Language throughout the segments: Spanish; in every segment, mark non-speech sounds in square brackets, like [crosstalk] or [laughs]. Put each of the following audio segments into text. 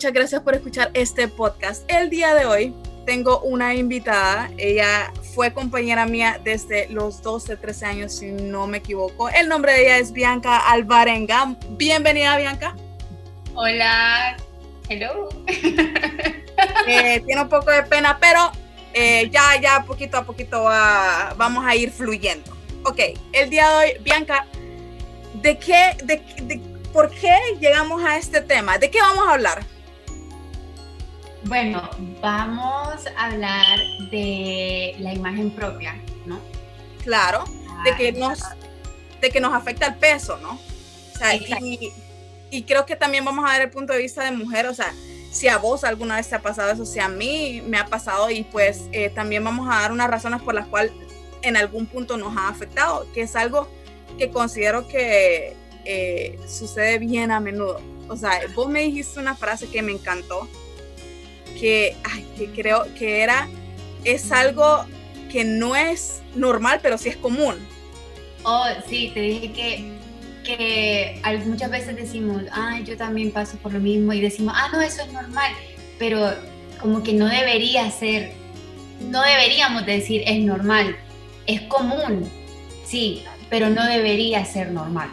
Muchas gracias por escuchar este podcast. El día de hoy tengo una invitada. Ella fue compañera mía desde los 12, 13 años, si no me equivoco. El nombre de ella es Bianca Alvarenga. Bienvenida, Bianca. Hola. Hello. Eh, tiene un poco de pena, pero eh, ya, ya poquito a poquito vamos a ir fluyendo. Ok, el día de hoy, Bianca, ¿de qué, de, de, por qué llegamos a este tema? ¿De qué vamos a hablar? Bueno, vamos a hablar de la imagen propia, ¿no? Claro, de que nos, de que nos afecta el peso, ¿no? O sea, y, y, creo que también vamos a ver el punto de vista de mujer, o sea, si a vos alguna vez te ha pasado eso, si a mí me ha pasado y pues eh, también vamos a dar unas razones por las cuales en algún punto nos ha afectado, que es algo que considero que eh, sucede bien a menudo. O sea, vos me dijiste una frase que me encantó, que, que creo que era, es algo que no es normal, pero sí es común. Oh, sí, te dije que, que muchas veces decimos, ah, yo también paso por lo mismo y decimos, ah, no, eso es normal, pero como que no debería ser, no deberíamos decir es normal, es común, sí, pero no debería ser normal.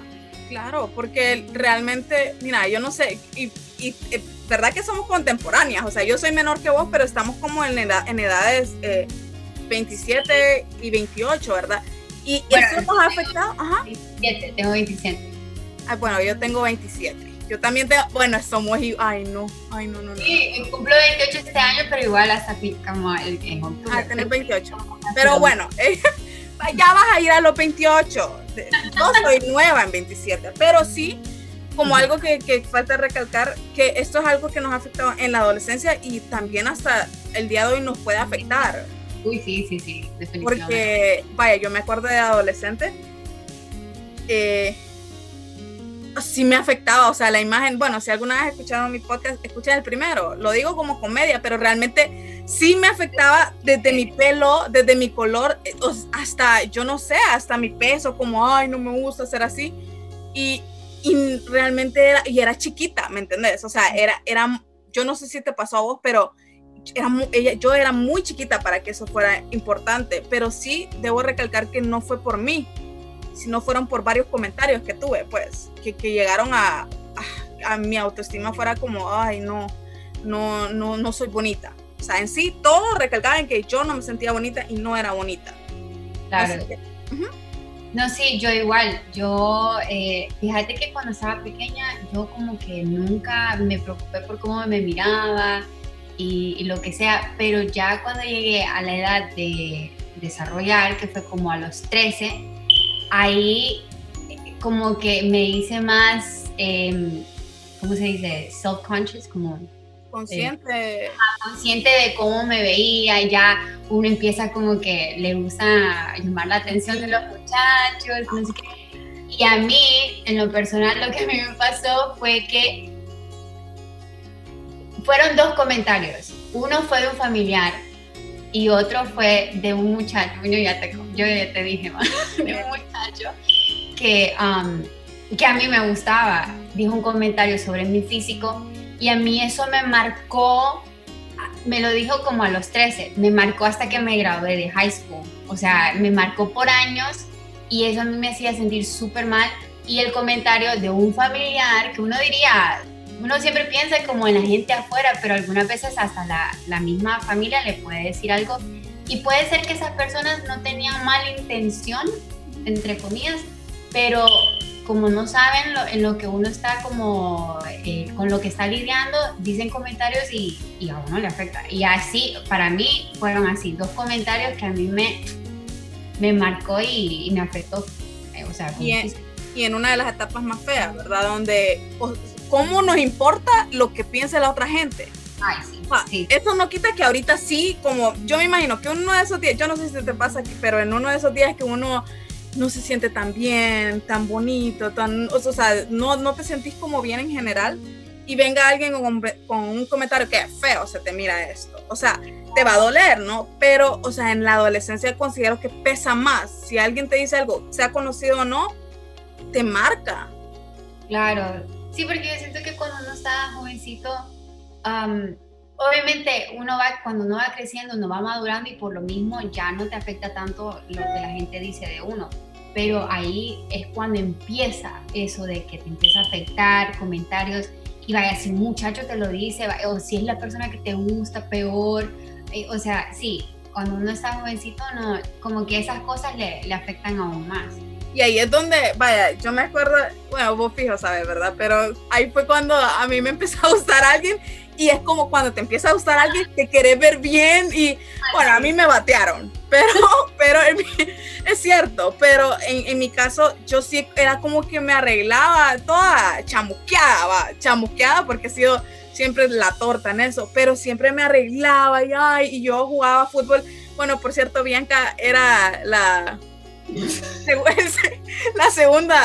Claro, porque realmente, mira, yo no sé, y, y, eh, verdad que somos contemporáneas, o sea, yo soy menor que vos, pero estamos como en, en edades 27 eh, y 28, ¿verdad? Y eso nos ha afectado, ajá. 27, tengo 27. Ah, bueno, yo tengo 27. Yo también tengo, bueno, somos, ay no, ay no, no, no. Sí, cumplo 28 este año, pero igual hasta como el, en octubre. Ah, tener 28. Pero bueno, [laughs] ya vas a ir a los 28 no soy nueva en 27, pero sí como algo que, que, falta recalcar, que esto es algo que nos ha afectado en la adolescencia y también hasta el día de hoy nos puede afectar. Uy, sí, sí, sí, definitivamente. Porque, vaya, yo me acuerdo de adolescente, eh, sí me afectaba, o sea, la imagen, bueno, si alguna vez escucharon mi podcast, escuchen el primero, lo digo como comedia, pero realmente sí me afectaba desde mi pelo, desde mi color, eh, hasta, yo no sé, hasta mi peso, como, ay, no me gusta ser así, y, y realmente era, y era chiquita, ¿me entendés? O sea, era, era, yo no sé si te pasó a vos, pero era ella, yo era muy chiquita para que eso fuera importante, pero sí debo recalcar que no fue por mí, si no fueron por varios comentarios que tuve, pues, que, que llegaron a, a, mi autoestima fuera como, ay, no, no, no, no soy bonita. O sea, en sí, todo recalcaba en que yo no me sentía bonita y no era bonita. Claro. No, sí, yo igual. Yo, eh, fíjate que cuando estaba pequeña, yo como que nunca me preocupé por cómo me miraba y, lo que sea, pero ya cuando llegué a la edad de desarrollar, que fue como a los 13, ahí como que me hice más, eh, ¿cómo se dice? Self-conscious, como... Consciente. Eh, consciente de cómo me veía, y ya uno empieza como que le gusta llamar la atención de los muchachos, no sé qué. Y a mí, en lo personal, lo que a mí me pasó fue que fueron dos comentarios. Uno fue de un familiar y otro fue de un muchacho, yo ya te, yo ya te dije, [laughs] de un muchacho que, um, que a mí me gustaba. Dijo un comentario sobre mi físico y a mí eso me marcó, me lo dijo como a los 13, me marcó hasta que me gradué de high school. O sea, me marcó por años y eso a mí me hacía sentir súper mal. Y el comentario de un familiar que uno diría, uno siempre piensa como en la gente afuera, pero algunas veces hasta la, la, misma familia le puede decir algo y puede ser que esas personas no tenían mala intención, entre comillas, pero como no saben lo, en lo que uno está como eh, con lo que está lidiando, dicen comentarios y, y, a uno le afecta. Y así, para mí fueron así, dos comentarios que a mí me, me marcó y, me afectó. Eh, o sea, y, en, y en una de las etapas más feas, ¿verdad? Donde ¿cómo nos importa lo que piense la otra gente? Ay, sí, ah, Eso no quita que ahorita sí, como yo me imagino que uno de esos días, yo no sé si te pasa, pero en uno de esos días que uno no se siente tan bien, tan bonito, tan, o sea, no, no te sentís como bien en general y venga alguien con, un comentario que feo, se te mira esto. O sea, te va a doler, ¿no? Pero, o sea, en la adolescencia considero que pesa más. Si alguien te dice algo, sea conocido o no, te marca. Claro, Sí, porque yo siento que cuando uno está jovencito, obviamente uno va, cuando uno va creciendo, uno va madurando y por lo mismo ya no te afecta tanto lo que la gente dice de uno. Pero ahí es cuando empieza eso de que te empieza a afectar comentarios y vaya, si un muchacho te lo dice, o si es la persona que te gusta, peor. Eh, o sea, sí, cuando uno está jovencito, no, como que esas cosas le, le afectan aún más. Y ahí es donde, vaya, yo me acuerdo, bueno, vos fijo, sabes, ¿verdad? Pero ahí fue cuando a mí me empezó a gustar alguien y es como cuando te empieza a gustar alguien que querés ver bien y, bueno, a mí me batearon, pero, [laughs] pero es cierto, pero en, en, mi caso yo sí era como que me arreglaba toda chamusqueada, va, chamusqueada porque he sido siempre la torta en eso, pero siempre me arreglaba y, ay, y yo jugaba fútbol. Bueno, por cierto, Bianca era la, [laughs] la segunda,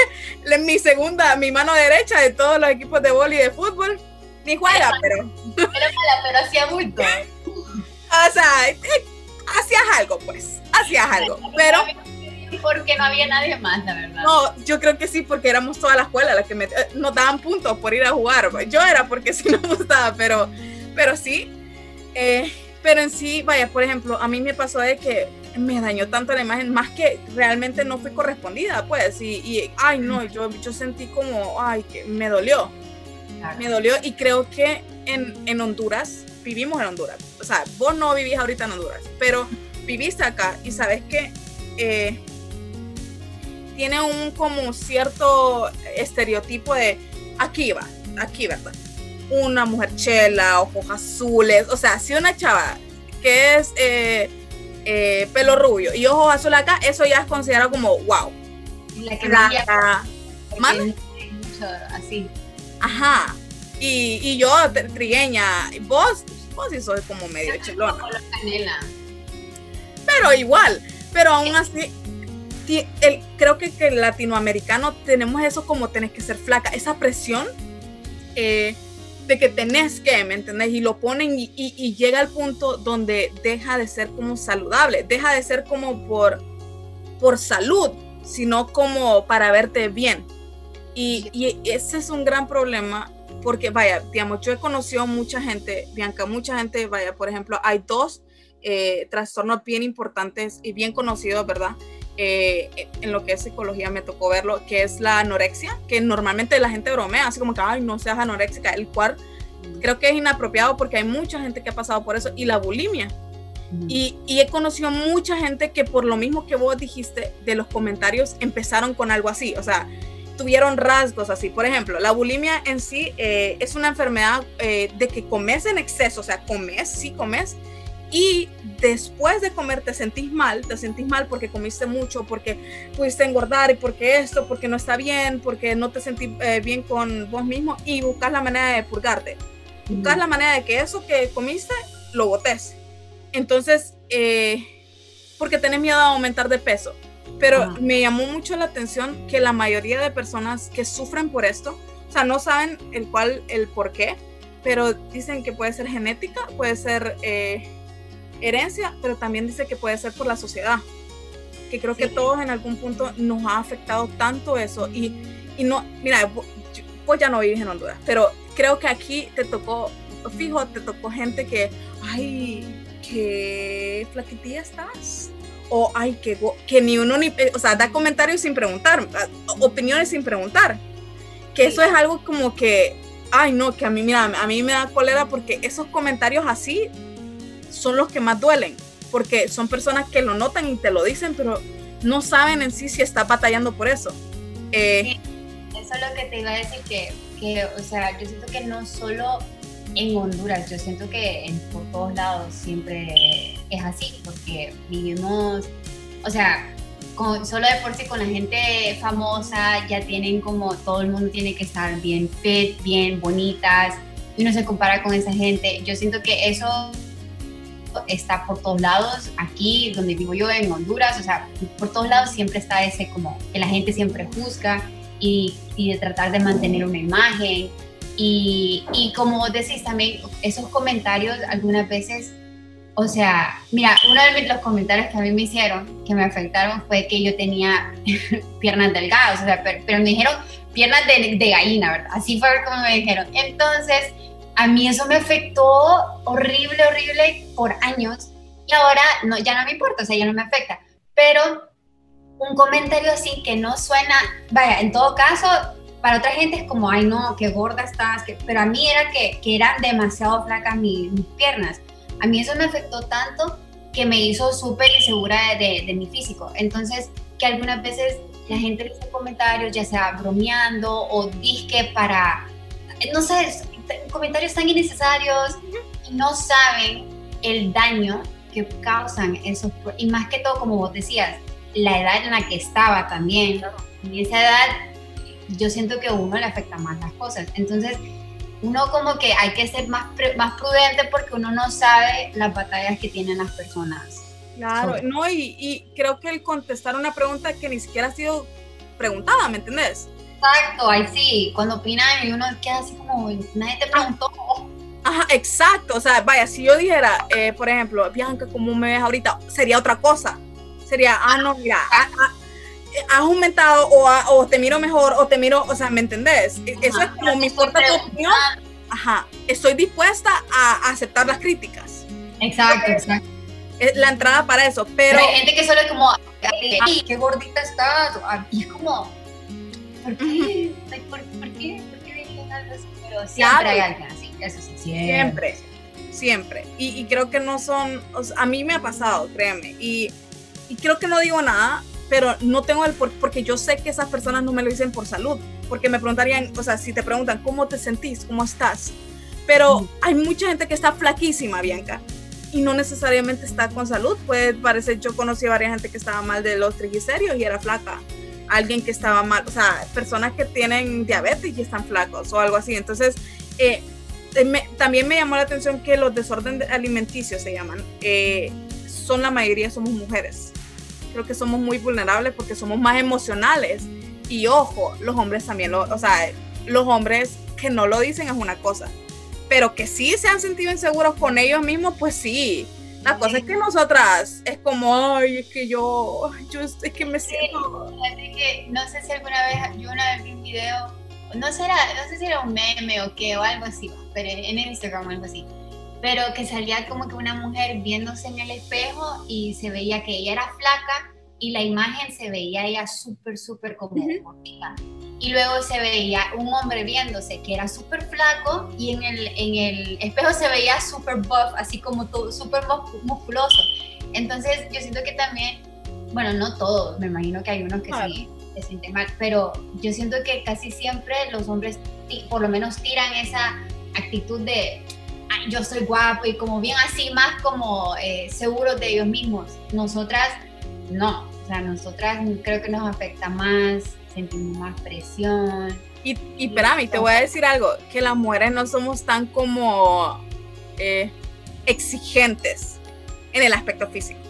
[laughs] mi segunda, mi mano derecha de todos los equipos de boli y de fútbol. Ni juega, pero. Era mala, pero hacía mucho. O sea, eh, hacías algo, pues. Hacías algo. Pero. Porque no había nadie más, la verdad. No, yo creo que sí, porque éramos toda la escuela las que me, eh, nos daban puntos por ir a jugar. Yo era porque [laughs] sí me gustaba, pero, pero sí. Eh, pero en sí, vaya, por ejemplo, a mí me pasó de que me dañó tanto la imagen, más que realmente no fui correspondida, pues, y, y ay, no, yo, yo sentí como, ay, que me dolió, me dolió, y creo que en, en, Honduras, vivimos en Honduras, o sea, vos no vivís ahorita en Honduras, pero viviste acá, y sabes que eh, tiene un como cierto estereotipo de, aquí va, aquí, ¿verdad? Una mujer chela, ojos azules, o sea, si una chava que es... Eh, eh, pelo rubio y ojos azules acá, eso ya es considerado como wow. La que la, así. Ajá. Y, y yo, trigueña, vos, vos sí sos como medio chelona. Pero igual, pero aún así, el, creo que, que el latinoamericano tenemos eso como tenés que ser flaca, esa presión eh, de que tenés que, ¿me entendés? Y lo ponen y, y, llega al punto donde deja de ser como saludable, deja de ser como por, por salud, sino como para verte bien. Y, y, ese es un gran problema porque, vaya, digamos, yo he conocido mucha gente, Bianca, mucha gente, vaya, por ejemplo, hay dos eh, trastornos bien importantes y bien conocidos, ¿verdad? Eh, en lo que es psicología me tocó verlo, que es la anorexia, que normalmente la gente bromea, así como que, ay, no seas anoréxica, el cual creo que es inapropiado porque hay mucha gente que ha pasado por eso, y la bulimia. Y, y, he conocido mucha gente que por lo mismo que vos dijiste de los comentarios empezaron con algo así, o sea, tuvieron rasgos así. Por ejemplo, la bulimia en sí eh, es una enfermedad eh, de que comes en exceso, o sea, comes, sí comes, y después de comer te sentís mal, te sentís mal porque comiste mucho, porque pudiste engordar y porque esto, porque no está bien, porque no te sentís eh, bien con vos mismo y buscas la manera de purgarte. Buscas la manera de que eso que comiste lo botes. Entonces, porque tenés miedo a aumentar de peso. Pero me llamó mucho la atención que la mayoría de personas que sufren por esto, o sea, no saben el cual, el por qué, pero dicen que puede ser genética, puede ser eh, herencia, pero también dice que puede ser por la sociedad. Que creo que todos en algún punto nos ha afectado tanto eso. Y, y no, mira, pues ya no vives en Honduras, pero creo que aquí te tocó, fijo, te tocó gente que, ay, qué flaquitilla estás. O, ay, que, que ni uno ni, o sea, da comentarios sin preguntar, opiniones sin preguntar. Que eso es algo como que, ay, no, que a mí, mira, a mí me da cólera porque esos comentarios así son los que más duelen, porque son personas que lo notan y te lo dicen, pero no saben en sí si está batallando por eso. Eh, eso es lo que te iba a decir, que, que, o sea, yo siento que no solo en Honduras, yo siento que en, por todos lados siempre es así, porque vivimos, o sea, con, solo de por sí con la gente famosa ya tienen como todo el mundo tiene que estar bien fit, bien bonitas, y uno se compara con esa gente. Yo siento que eso está por todos lados, aquí donde vivo yo en Honduras, o sea, por todos lados siempre está ese como que la gente siempre juzga y, y de tratar de mantener una imagen. Y, y como decís también, esos comentarios algunas veces o sea, mira, uno de los comentarios que a mí me hicieron, que me afectaron, fue que yo tenía [laughs] piernas delgadas, o sea, pero, me dijeron piernas de, de, gallina, ¿verdad? Así fue como me dijeron. Entonces, a mí eso me afectó horrible, horrible por años y ahora no, ya no me importa, o sea, ya no me afecta. Pero un comentario así que no suena, vaya, en todo caso, para otra gente es como, ay no, qué gorda estás, pero a mí era que, que eran demasiado flacas mis, mis, piernas. A mí eso me afectó tanto que me hizo súper insegura de, de, mi físico. Entonces, que algunas veces la gente dice comentarios, ya sea bromeando o disque para, no sé, comentarios tan innecesarios y no saben el daño que causan esos, y más que todo, como vos decías, la edad en la que estaba también. En esa edad yo siento que a uno le afecta más las cosas. Entonces, uno como que hay que ser más, más prudente porque uno no sabe las batallas que tienen las personas. Claro, no, y, y, creo que el contestar una pregunta que ni siquiera ha sido preguntada, ¿me entendés? Exacto, ahí sí, cuando opinan y uno queda así como, nadie te preguntó. Ajá, exacto, o sea, vaya, si yo dijera, eh, por ejemplo, Bianca, ¿cómo me ves ahorita? Sería otra cosa, sería, ah, no, mira, has aumentado o, o, te miro mejor o te miro, o sea, ¿me entendés? E, eso es como mi importa tu opinión. Ajá, estoy dispuesta a aceptar las críticas. Exacto, exacto. Es la entrada para eso, pero... hay gente que solo es como, ay, qué gordita estás, y es como, ¿por qué? ¿Por, por qué? ¿Por qué así? Pero siempre hay alguien así, eso sí, siempre. Siempre, Y, y, creo que no son, o sea, a mí me ha pasado, créeme, y y creo que no digo nada, pero no tengo el por porque yo sé que esas personas no me lo dicen por salud, porque me preguntarían, o sea, si te preguntan cómo te sentís, cómo estás, pero hay mucha gente que está flaquísima, Bianca, y no necesariamente está con salud, puede parecer, yo conocí a varias gente que estaba mal de los triglicéridos y era flaca, alguien que estaba mal, o sea, personas que tienen diabetes y están flacos o algo así, entonces, eh, también me llamó la atención que los desórdenes alimenticios se llaman, eh, son la mayoría somos mujeres creo que somos muy vulnerables porque somos más emocionales. Y ojo, los hombres también, lo, o sea, los hombres que no lo dicen es una cosa, pero que sí se han sentido inseguros con ellos mismos, pues sí. La cosa es que nosotras es como, ay, es que yo, yo es que me siento. que, no sé si alguna vez, yo una vez vi un video, no, será, no sé si era un meme o qué, o algo así, pero en Instagram o algo así pero que salía como que una mujer viéndose en el espejo y se veía que ella era flaca y la imagen se veía ella súper, súper como Y luego se veía un hombre viéndose que era súper flaco y en el, en el espejo se veía súper buff, así como todo, súper musculoso. Entonces yo siento que también, bueno, no todos, me imagino que hay unos que sí se sienten mal, pero yo siento que casi siempre los hombres por lo menos tiran esa actitud de yo soy guapo y como bien así, más como eh, seguros de ellos mismos. Nosotras no, o sea, nosotras creo que nos afecta más, sentimos más presión. Y, y espérame, te voy a decir algo, que las mujeres no somos tan como eh, exigentes en el aspecto físico.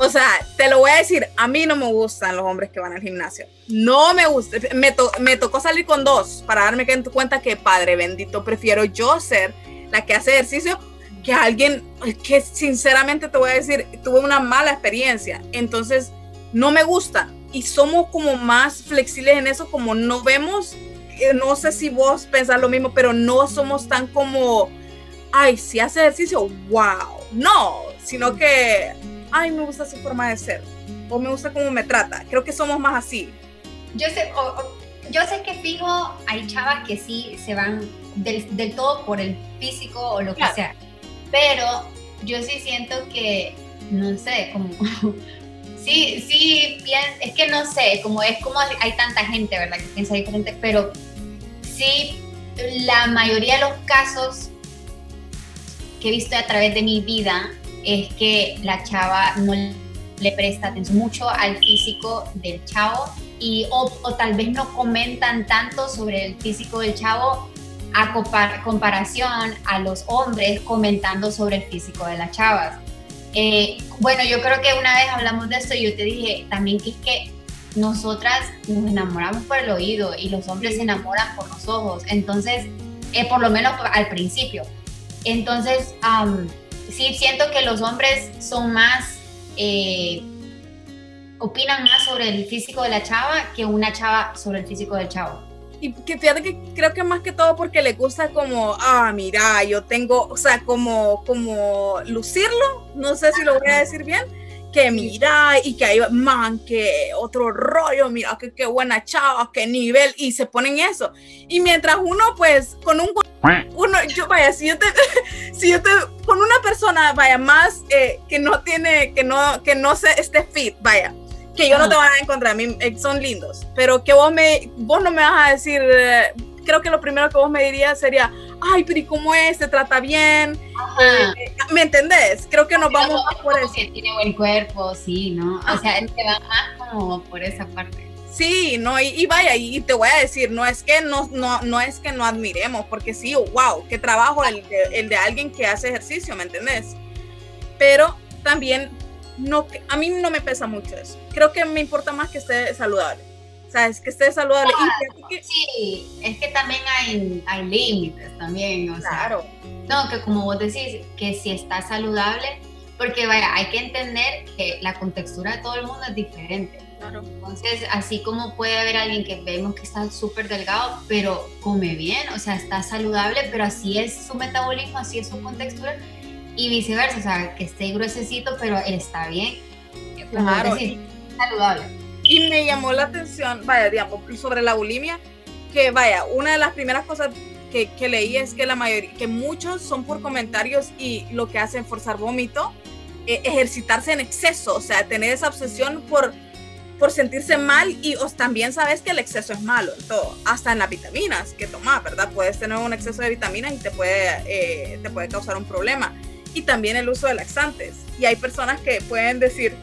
O sea, te lo voy a decir, a mí no me gustan los hombres que van al gimnasio. No me gusta. Me, me tocó salir con dos para darme cuenta que, padre bendito, prefiero yo ser la que hace ejercicio, que alguien que sinceramente te voy a decir, tuve una mala experiencia. Entonces, no me gusta. Y somos como más flexibles en eso, como no vemos, eh, no sé si vos pensás lo mismo, pero no somos tan como, ay, si hace ejercicio, wow. No, sino que, ay, me gusta su forma de ser. O me gusta cómo me trata. Creo que somos más así. Yo sé, yo sé que fijo, hay chavas que sí se van del, todo por el físico o lo que sea. Pero yo sí siento que, no sé, como... [laughs] sí, sí, es que no sé, como es como hay tanta gente, ¿verdad? Que piensa diferente, pero sí, la mayoría de los casos que he visto a través de mi vida es que la chava no le presta atención mucho al físico del chavo y o, o, tal vez no comentan tanto sobre el físico del chavo a comparación a los hombres comentando sobre el físico de las chavas. Eh, bueno, yo creo que una vez hablamos de esto y yo te dije también que es que nosotras nos enamoramos por el oído y los hombres se enamoran por los ojos. Entonces, eh, por lo menos al principio. Entonces, sí siento que los hombres son más, eh, opinan más sobre el físico de la chava que una chava sobre el físico del chavo. Y que fíjate que creo que más que todo porque le gusta como, ah, mira, yo tengo, o sea, como, como lucirlo, no sé si lo voy a decir bien, que mira, y que hay, man, que otro rollo, mira, que qué buena chava, qué nivel, y se ponen eso. Y mientras uno, pues, con un, yo, vaya, si yo te, [laughs] si yo te, con una persona, vaya, más eh, que no tiene, que no, que no se esté fit, vaya, que yo no te voy a encontrar, a mí eh, son lindos, pero que vos, me, vos no me vas a decir, eh, creo que lo primero que vos me dirías sería, ay, pero ¿y cómo es? ¿Te trata bien? Eh, ¿Me entendés? Creo que nos vamos más por eso. Que tiene buen cuerpo, sí, ¿no? O sea, él te va más como por esa parte. Sí, no, y, vaya, y te voy a decir, no es que no, no, no es que no admiremos, porque sí, wow, qué trabajo el el de alguien que hace ejercicio, ¿me entendés? Pero también no, a mí no me pesa mucho eso. Creo que me importa más que esté saludable. O sea, es que esté saludable. Sí, es que también hay, hay límites también. claro. no, que como vos decís, que si está saludable, porque vaya, hay que entender que la contextura de todo el mundo es diferente. Claro. Entonces, así como puede haber alguien que vemos que está súper delgado, pero come bien, o sea, está saludable, pero así es su metabolismo, así es su contextura, y viceversa, o sea, que esté gruesecito, pero está bien. Claro. saludable. Y me llamó la atención, vaya, digamos, sobre la bulimia, que vaya, una de las primeras cosas que, que leí es que la mayoría, que muchos son por comentarios y lo que hacen forzar vómito, eh, ejercitarse en exceso, o sea, tener esa obsesión por, por sentirse mal y os también sabes que el exceso es malo en todo, hasta en las vitaminas que tomas, ¿verdad? Puedes tener un exceso de vitaminas y te puede, eh, te puede causar un problema y también el uso de laxantes. Y hay personas que pueden decir,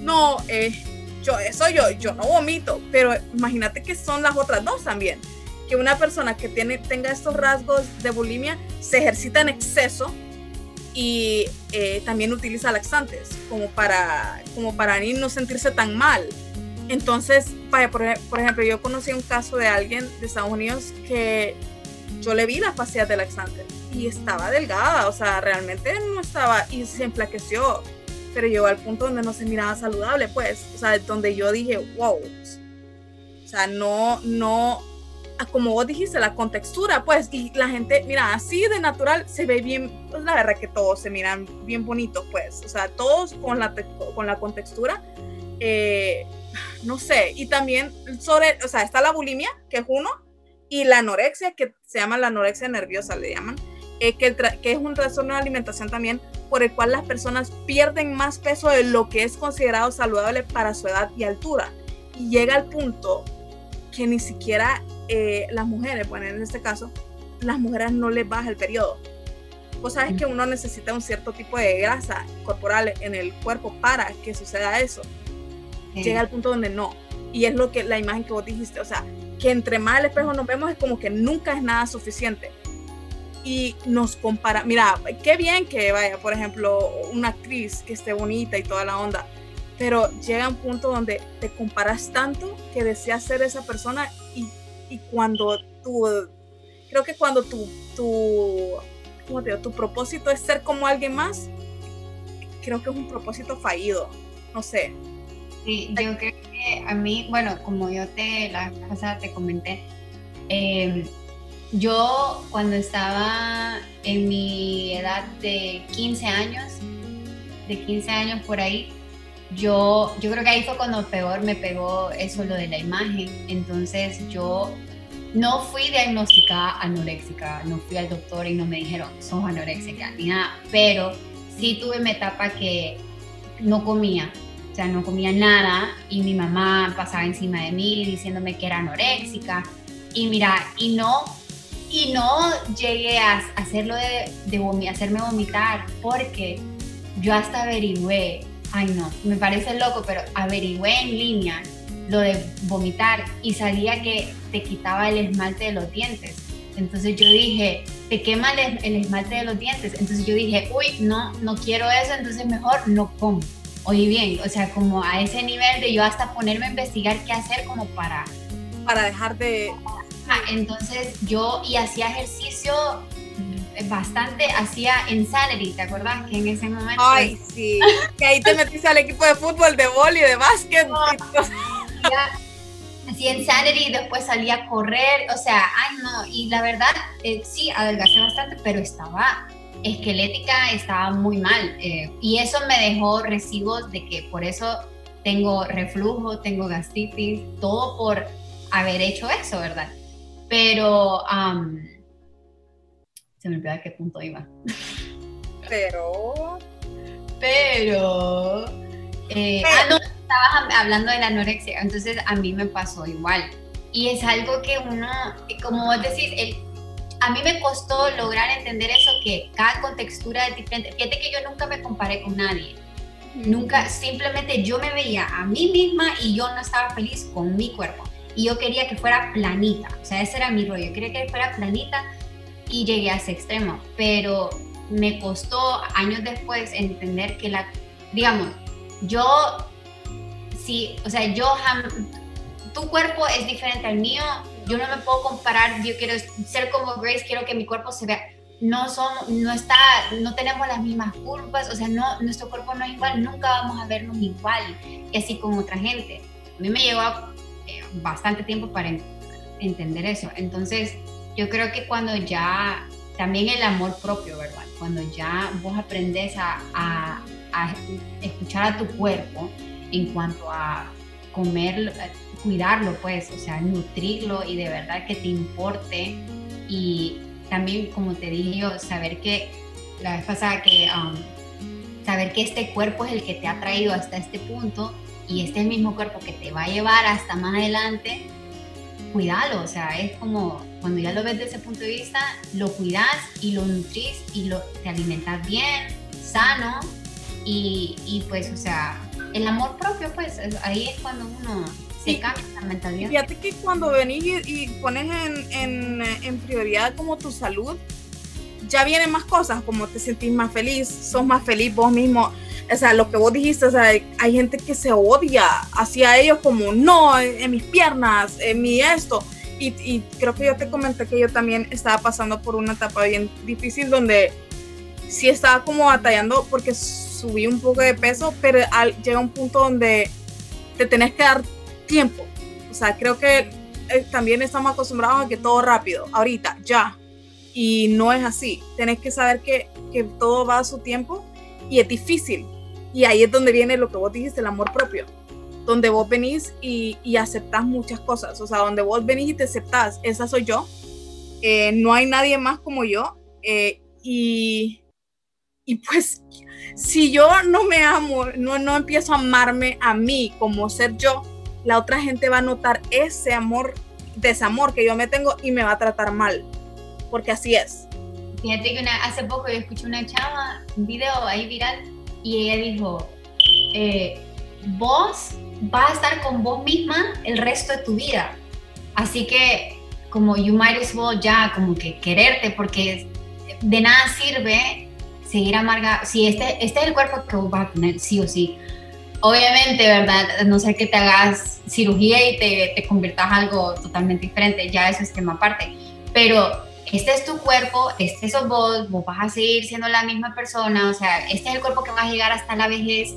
no, eh, yo eso yo, yo no vomito, pero imagínate que son las otras dos también. Que una persona que tiene, tenga estos rasgos de bulimia se ejercita en exceso y eh, también utiliza laxantes como para, como para no sentirse tan mal. Entonces, vaya, por, por, ejemplo, yo conocí un caso de alguien de Estados Unidos que yo le vi las pastillas de laxantes y estaba delgada, o sea, realmente no estaba y se enflaqueció, pero llegó al punto donde no se miraba saludable, pues, o sea, donde yo dije, wow, o sea, no, no, como vos dijiste, la contextura, pues, y la gente, mira, así de natural se ve bien, pues la verdad que todos se miran bien bonitos, pues, o sea, todos con la, con la contextura, eh, no sé, y también sobre, o sea, está la bulimia, que es uno, y la anorexia, que se llama la anorexia nerviosa, le llaman, eh, que, que, es un trastorno de alimentación también por el cual las personas pierden más peso de lo que es considerado saludable para su edad y altura. Y llega al punto que ni siquiera eh, las mujeres, bueno, en este caso, las mujeres no les baja el periodo. Vos sabes que uno necesita un cierto tipo de grasa corporal en el cuerpo para que suceda eso. Llega al punto donde no. Y es lo que la imagen que vos dijiste, o sea, que entre más al espejo nos vemos es como que nunca es nada suficiente y nos compara, mira, qué bien que vaya, por ejemplo, una actriz que esté bonita y toda la onda, pero llega un punto donde te comparas tanto que deseas ser esa persona y, y cuando tú, creo que cuando tu, tu, ¿cómo te digo? tu propósito es ser como alguien más, creo que es un propósito fallido, no sé. Sí, yo creo que a mí, bueno, como yo te la pasada te comenté, eh, yo cuando estaba en mi edad de 15 años, de 15 años por ahí, yo, yo creo que ahí fue cuando peor me pegó eso lo de la imagen. Entonces yo no fui diagnosticada anoréxica, no fui al doctor y no me dijeron, sos anoréxica ni nada, pero sí tuve mi etapa que no comía, o sea, no comía nada y mi mamá pasaba encima de mí diciéndome que era anoréxica y mira, y no y no llegué a hacerlo de, hacerme vomitar porque yo hasta averigüé, ay no, me parece loco, pero averigüé en línea lo de vomitar y sabía que te quitaba el esmalte de los dientes. Entonces yo dije, te quema el, esmalte de los dientes. Entonces yo dije, uy, no, no quiero eso, entonces mejor no como. Oye bien, o sea, como a ese nivel de yo hasta ponerme a investigar qué hacer como para... Para dejar de, entonces yo y hacía ejercicio bastante hacía Insanity, ¿te acuerdas? Que en ese momento... Ay, sí, que ahí te [laughs] metiste al equipo de fútbol, de y de básquet. hacía Insanity y después salía a correr, o sea, ay no, y la verdad, eh, sí, adelgacé bastante, pero estaba esquelética, estaba muy mal. Eh, y eso me dejó recibos de que por eso tengo reflujo, tengo gastritis, todo por haber hecho eso, ¿verdad? Pero se me olvidó a qué punto iba. Pero. Pero. Eh, ah, no, estabas hablando de la anorexia, entonces a mí me pasó igual. Y es algo que uno, como vos decís, el, a mí me costó lograr entender eso, que cada contextura es diferente. Fíjate que yo nunca me comparé con nadie. Nunca, simplemente yo me veía a mí misma y yo no estaba feliz con mi cuerpo. Y yo quería que fuera planita. O sea, ese era mi rollo. Yo quería que fuera planita y llegué a ese extremo. Pero me costó años después entender que la, digamos, yo, sí, o sea, yo, tu cuerpo es diferente al mío, yo no me puedo comparar, yo quiero ser como Grace, quiero que mi cuerpo se vea, no somos, no está, no tenemos las mismas curvas, o sea, no, nuestro cuerpo no es igual, nunca vamos a vernos igual que así con otra gente. A mí me llevó eh, bastante tiempo para entender eso. Entonces, yo creo que cuando ya, también el amor propio, ¿verdad? Cuando ya vos aprendes a, a, a escuchar a tu cuerpo en cuanto a comer, cuidarlo, pues, o sea, nutrirlo y de verdad que te importe. Y también, como te dije yo, saber que la vez pasada que um, saber que este cuerpo es el que te ha traído hasta este punto y este es el mismo cuerpo que te va a llevar hasta más adelante, cuídalo, o sea, es como cuando ya lo ves desde ese punto de vista, lo cuidas y lo nutrís y lo, te alimentas bien, sano y, y pues, o sea, el amor propio, pues ahí es cuando uno se cambia la mentalidad. Fíjate que cuando venís y, pones en, en, prioridad como tu salud, ya vienen más cosas, como te sentís más feliz, sos más feliz vos mismo. O sea, lo que vos dijiste, o sea, hay gente que se odia hacia ellos como, no, en, mis piernas, en mi esto. Y, y, creo que yo te comenté que yo también estaba pasando por una etapa bien difícil donde sí estaba como batallando porque subí un poco de peso, pero al, llega un punto donde te tenés que dar tiempo. O sea, creo que eh, también estamos acostumbrados a que todo rápido, ahorita, ya. Y no es así. Tenés que saber que, que todo va a su tiempo y es difícil. Y ahí es donde viene lo que vos dijiste, el amor propio. Donde vos venís y, y aceptás muchas cosas. O sea, donde vos venís y te aceptás, esa soy yo. Eh, no hay nadie más como yo. Eh, y, y pues si yo no me amo, no, no empiezo a amarme a mí como ser yo, la otra gente va a notar ese amor, desamor que yo me tengo y me va a tratar mal, porque así es. Fíjate que hace poco yo escuché una chava, un video ahí viral, y ella dijo, eh, vos vas a estar con vos misma el resto de tu vida. Así que como you might as well ya como que quererte, porque de nada sirve seguir amarga, si este, este es el cuerpo que vos vas a tener, sí o sí. Obviamente, ¿verdad? No sé que te hagas cirugía y te, te conviertas algo totalmente diferente, ya eso es tema aparte. Pero este es tu cuerpo, este sos vos, vos vas a seguir siendo la misma persona, o sea, este es el cuerpo que va a llegar hasta la vejez.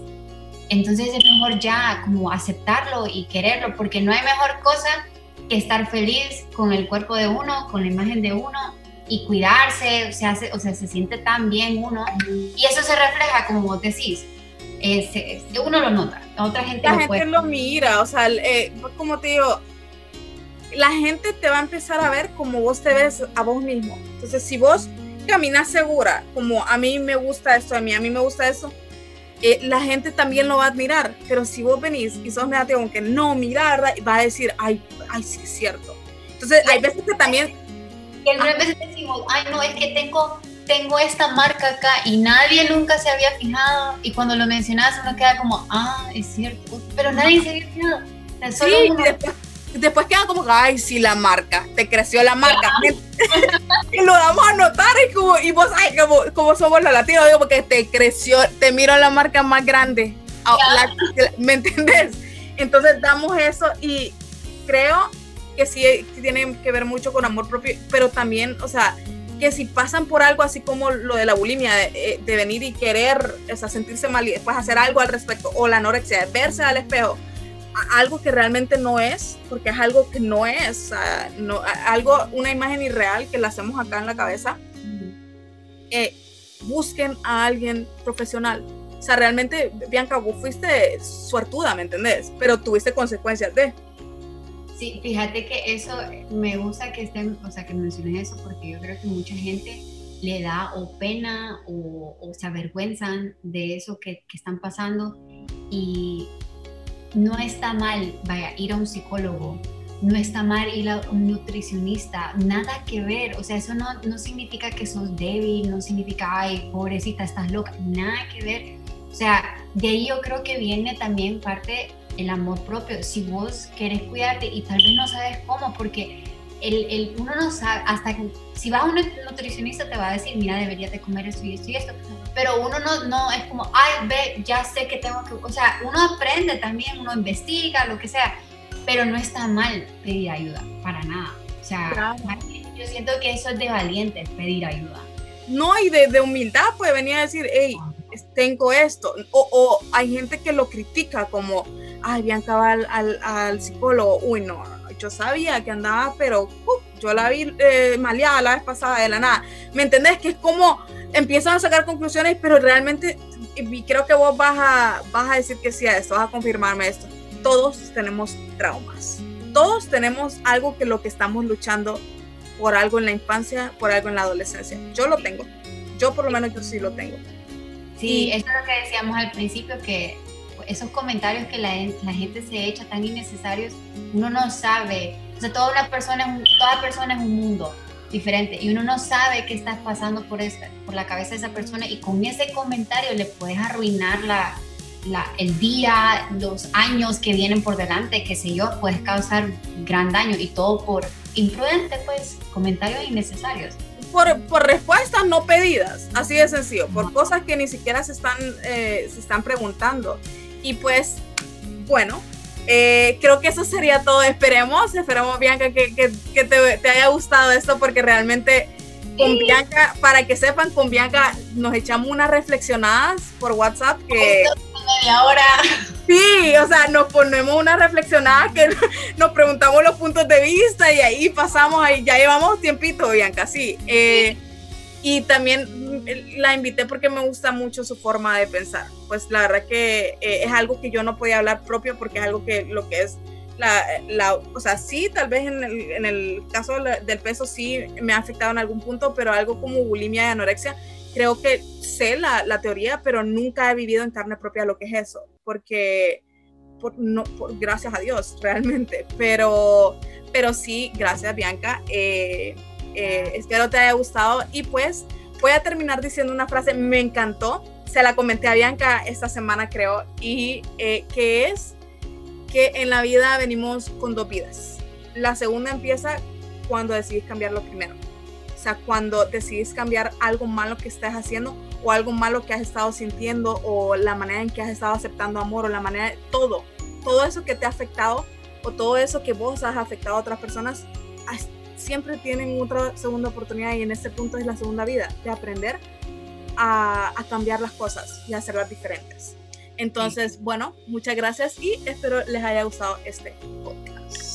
Entonces es mejor ya como aceptarlo y quererlo, porque no hay mejor cosa que estar feliz con el cuerpo de uno, con la imagen de uno y cuidarse, o sea, se, o sea, se siente tan bien uno. Y eso se refleja, como vos decís, eh, uno lo nota, otra gente la lo gente lo mira, o sea, eh, como te digo, la gente te va a empezar a ver como vos te ves a vos mismo. Entonces, si vos caminas segura, como a mí me gusta esto, a mí, a mí me gusta eso, eh, la gente también lo va a admirar. Pero si vos venís y sos negativo, aunque no mirar, va a decir, ay, ay, sí es cierto. Entonces, hay veces que también y algunas veces decimos, ay, no, es que tengo, tengo esta marca acá y nadie nunca se había fijado. Y cuando lo mencionas, uno queda como, ah, es cierto, pero nadie se había fijado. sí, después, queda como, ay, sí, la marca, te creció la marca. [laughs] y lo damos a notar y, como, y vos, ay, como, como somos los latinos, digo, porque te creció, te miro la marca más grande. ¿Me entendés? Entonces damos eso y creo que sí, tiene que ver mucho con amor propio, pero también, o sea, que si pasan por algo así como lo de la bulimia, de, eh, venir y querer, o sea, sentirse mal y después hacer algo al respecto, o la anorexia, verse al espejo, algo que realmente no es, porque es algo que no es, no, algo, una imagen irreal que la hacemos acá en la cabeza, eh, busquen a alguien profesional. O sea, realmente, Bianca, vos fuiste suertuda, ¿me entendés? Pero tuviste consecuencias de... Sí, fíjate que eso me gusta que estén, o sea, que menciones eso, porque yo creo que mucha gente le da o pena o, se avergüenzan de eso que, que, están pasando y no está mal, vaya, ir a un psicólogo, no está mal ir a un nutricionista, nada que ver, o sea, eso no, no significa que sos débil, no significa, ay, pobrecita, estás loca, nada que ver. O sea, de ahí yo creo que viene también parte el amor propio. Si vos querés cuidarte y tal vez no sabes cómo, porque el, el, uno no sabe, hasta que si vas a un nutricionista te va a decir, mira, deberías de comer esto y esto y esto, pero uno no, no es como, ay, ve, ya sé que tengo que, o sea, uno aprende también, uno investiga, lo que sea, pero no está mal pedir ayuda, para nada. O sea, yo siento que eso es de valientes, pedir ayuda. No, y de, de humildad puede venir a decir, hey, tengo esto. O, o, hay gente que lo critica como, ay, Bianca va al, al, psicólogo. Uy, no, yo sabía que andaba, pero uh, yo la vi eh, maleada la vez pasada de la nada. ¿Me entendés? Que es como empiezan a sacar conclusiones, pero realmente, y creo que vos vas a, vas a decir que sí a esto, vas a confirmarme esto. Todos tenemos traumas. Todos tenemos algo que lo que estamos luchando por algo en la infancia, por algo en la adolescencia. Yo lo tengo. Yo por lo menos yo sí lo tengo. Sí, eso es lo que decíamos al principio, que esos comentarios que la, la, gente se echa tan innecesarios, uno no sabe, o sea, toda, una persona, toda persona es un mundo diferente y uno no sabe qué está pasando por, esta, por la cabeza de esa persona y con ese comentario le puedes arruinar la, la, el día, los años que vienen por delante, qué sé yo, puedes causar gran daño y todo por imprudente, pues, comentarios innecesarios. Por, respuestas no pedidas, así de sencillo, por cosas que ni siquiera se están, eh, se están preguntando. Y pues, bueno, eh, creo que eso sería todo. Esperemos, esperemos, Bianca, que, que, te, te, haya gustado esto, porque realmente con Bianca, para que sepan, con Bianca nos echamos unas reflexionadas por WhatsApp que... Media hora. Sí, o sea, nos ponemos una reflexionada que [laughs] nos preguntamos los puntos de vista y ahí pasamos, ahí ya llevamos tiempito, Bianca, sí. Eh, y también la invité porque me gusta mucho su forma de pensar. Pues la verdad que eh, es algo que yo no podía hablar propio porque es algo que lo que es la, la o sea, sí, tal vez en el, en el caso del peso sí me ha afectado en algún punto, pero algo como bulimia y anorexia creo que sé la, la, teoría, pero nunca he vivido en carne propia lo que es eso, porque, por, no, por, gracias a Dios, [laughs] realmente, pero, pero sí, gracias Bianca, eh, eh, espero te haya gustado y pues voy a terminar diciendo una frase, me encantó, se la comenté a Bianca esta semana creo, y eh, que es que en la vida venimos con dos vidas. La segunda empieza cuando decidís cambiar lo primero sea, cuando decidís cambiar algo malo que estás haciendo o algo malo que has estado sintiendo o la manera en que has estado aceptando amor o la manera, todo, todo eso que te ha afectado o todo eso que vos has afectado a otras personas, siempre tienen otra segunda oportunidad y en este punto es la segunda vida, de aprender a, a cambiar las cosas y hacerlas diferentes. Entonces, bueno, muchas gracias y espero les haya gustado este podcast.